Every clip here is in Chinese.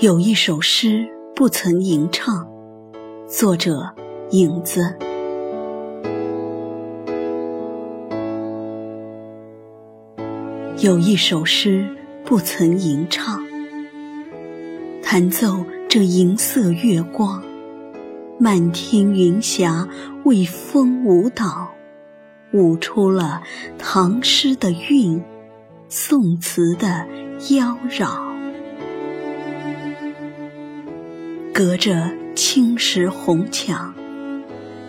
有一首诗不曾吟唱，作者影子。有一首诗不曾吟唱，弹奏这银色月光，漫天云霞为风舞蹈，舞出了唐诗的韵，宋词的妖娆。隔着青石红墙，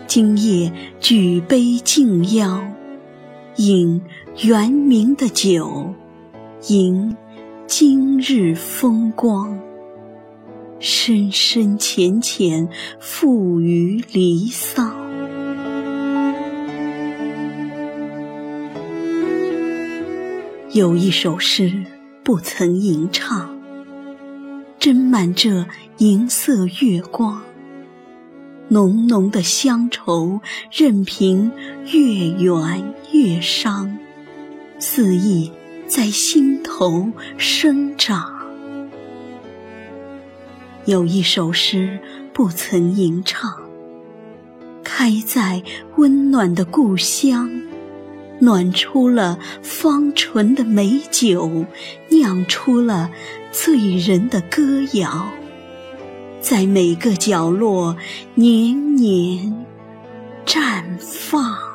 今夜举杯敬邀，饮圆明的酒，迎今日风光，深深浅浅赋于离骚。有一首诗不曾吟唱。斟满这银色月光，浓浓的乡愁任凭越远越伤，肆意在心头生长。有一首诗不曾吟唱，开在温暖的故乡，暖出了芳醇的美酒，酿出了。醉人的歌谣，在每个角落年年绽放。